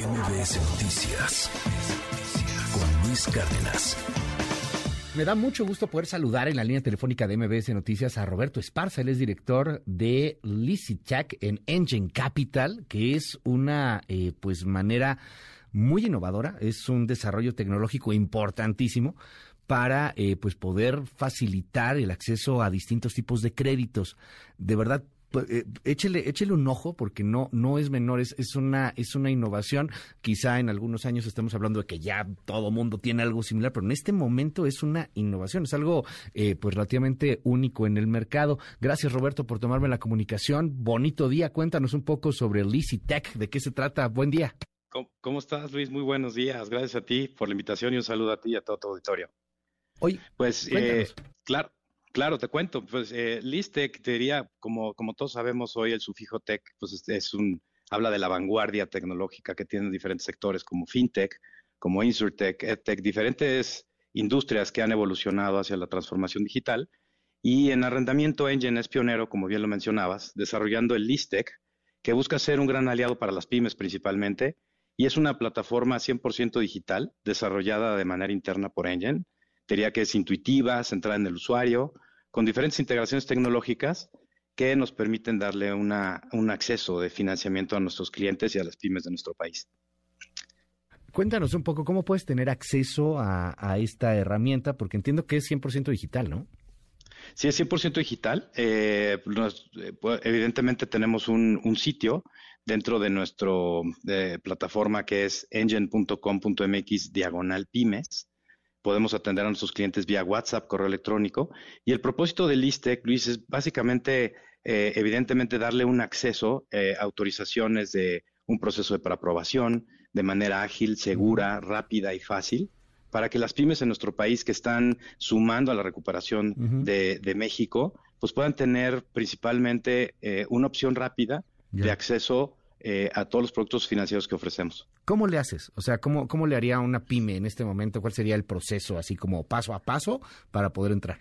MBS Noticias con Luis Cárdenas. Me da mucho gusto poder saludar en la línea telefónica de MBS Noticias a Roberto Esparza. Él es director de Licitech en Engine Capital, que es una eh, pues manera muy innovadora, es un desarrollo tecnológico importantísimo para eh, pues poder facilitar el acceso a distintos tipos de créditos. De verdad, eh, échele, échele un ojo porque no, no es menor, es, es, una, es una innovación. Quizá en algunos años estemos hablando de que ya todo mundo tiene algo similar, pero en este momento es una innovación, es algo eh, pues relativamente único en el mercado. Gracias Roberto por tomarme la comunicación. Bonito día, cuéntanos un poco sobre Tech, de qué se trata. Buen día. ¿Cómo, estás Luis? Muy buenos días. Gracias a ti por la invitación y un saludo a ti y a todo tu auditorio. Hoy, pues, eh, claro, claro, te cuento. Pues, eh, Listec, te diría, como, como todos sabemos hoy, el sufijo tech, pues es, un, habla de la vanguardia tecnológica que tienen diferentes sectores como fintech, como insurtech, edtech, diferentes industrias que han evolucionado hacia la transformación digital. Y en arrendamiento Engine es pionero, como bien lo mencionabas, desarrollando el Listec, que busca ser un gran aliado para las pymes principalmente, y es una plataforma 100% digital, desarrollada de manera interna por Engine, diría que es intuitiva, centrada en el usuario, con diferentes integraciones tecnológicas que nos permiten darle una, un acceso de financiamiento a nuestros clientes y a las pymes de nuestro país. Cuéntanos un poco cómo puedes tener acceso a, esta herramienta, porque entiendo que es 100% digital, ¿no? Sí, es 100% digital. Eh, eh, evidentemente tenemos un, sitio dentro de nuestra plataforma que es engine.com.mx diagonal pymes podemos atender a nuestros clientes vía WhatsApp, correo electrónico. Y el propósito de Listec, Luis, es básicamente, eh, evidentemente, darle un acceso, eh, autorizaciones de un proceso de preaprobación de manera ágil, segura, rápida y fácil, para que las pymes en nuestro país que están sumando a la recuperación de, México, pues puedan tener principalmente eh, una opción rápida de acceso eh, a todos los productos financieros que ofrecemos. ¿Cómo le haces? O sea, ¿cómo, ¿cómo le haría una pyme en este momento? ¿Cuál sería el proceso, así como paso a paso, para poder entrar?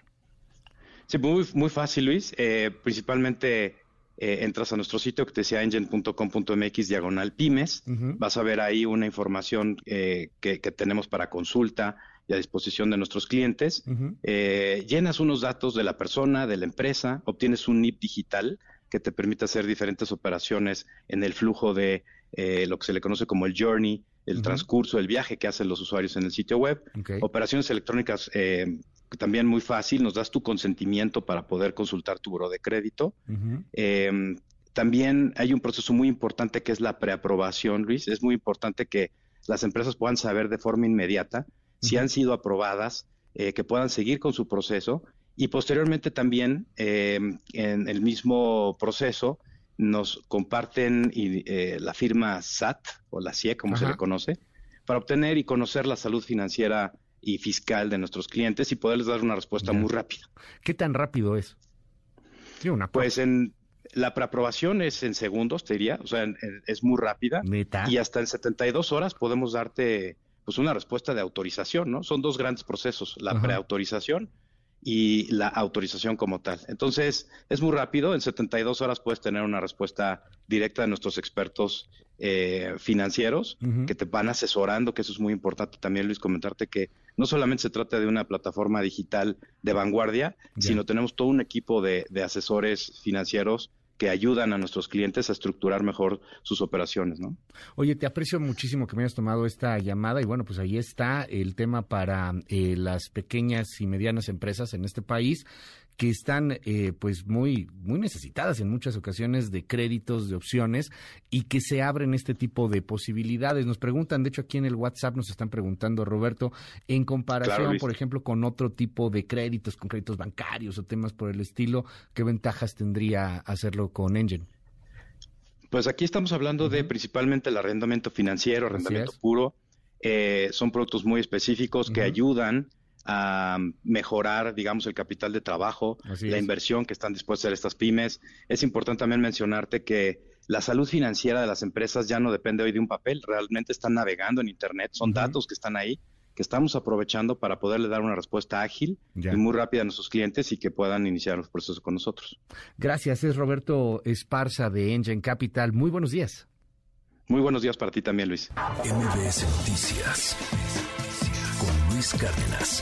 Sí, muy, muy fácil, Luis. Eh, principalmente eh, entras a nuestro sitio que te decía engine.com.mx diagonal pymes. Vas a ver ahí una información que, tenemos para consulta y a disposición de nuestros clientes. llenas unos datos de la persona, de la empresa, obtienes un NIP digital que te permite hacer diferentes operaciones en el flujo de eh, lo que se le conoce como el journey, el transcurso, el viaje que hacen los usuarios en el sitio web. Operaciones electrónicas eh, también muy fácil, nos das tu consentimiento para poder consultar tu buro de crédito. Em, también hay un proceso muy importante que es la preaprobación, Luis. Es muy importante que las empresas puedan saber de forma inmediata si han sido aprobadas, eh, que puedan seguir con su proceso y posteriormente también em, en el mismo proceso nos comparten eh, la firma SAT o la CIE, como se le conoce, para obtener y conocer la salud financiera y fiscal de nuestros clientes y poderles dar una respuesta muy rápida. ¿Qué tan rápido es? pues en la preaprobación es en segundos, te diría, o sea, es muy rápida. Y hasta en 72 horas podemos darte pues una respuesta de autorización, ¿no? Son dos grandes procesos, la preautorización y la autorización como tal. Entonces, es muy rápido, en 72 horas puedes tener una respuesta directa de nuestros expertos eh, financieros que te van asesorando, que eso es muy importante también, Luis, comentarte que no solamente se trata de una plataforma digital de vanguardia, sino tenemos todo un equipo de, de asesores financieros que ayudan a nuestros clientes a estructurar mejor sus operaciones, ¿no? Oye, te aprecio muchísimo que me hayas tomado esta llamada y bueno, pues ahí está el tema para eh, las pequeñas y medianas empresas en este país que están eh, pues muy muy necesitadas en muchas ocasiones de créditos, de opciones y que se abren este tipo de posibilidades. Nos preguntan, de hecho aquí en el WhatsApp nos están preguntando, Roberto, en comparación, por ejemplo, con otro tipo de créditos, con créditos bancarios o temas por el estilo, ¿qué ventajas tendría hacerlo con Engine? Pues aquí estamos hablando de principalmente el arrendamiento financiero, arrendamiento puro. Eh, son productos muy específicos que ayudan a mejorar, digamos, el capital de trabajo, la inversión que están dispuestas a hacer estas pymes. Es importante también mencionarte que la salud financiera de las empresas ya no depende hoy de un papel, realmente están navegando en Internet, son datos que están ahí, que estamos aprovechando para poderle dar una respuesta ágil y muy rápida a nuestros clientes y que puedan iniciar los procesos con nosotros. Gracias, es Roberto Esparza de Engine Capital. Muy buenos días. Muy buenos días para ti también, Luis. MBS Noticias Luis Cárdenas.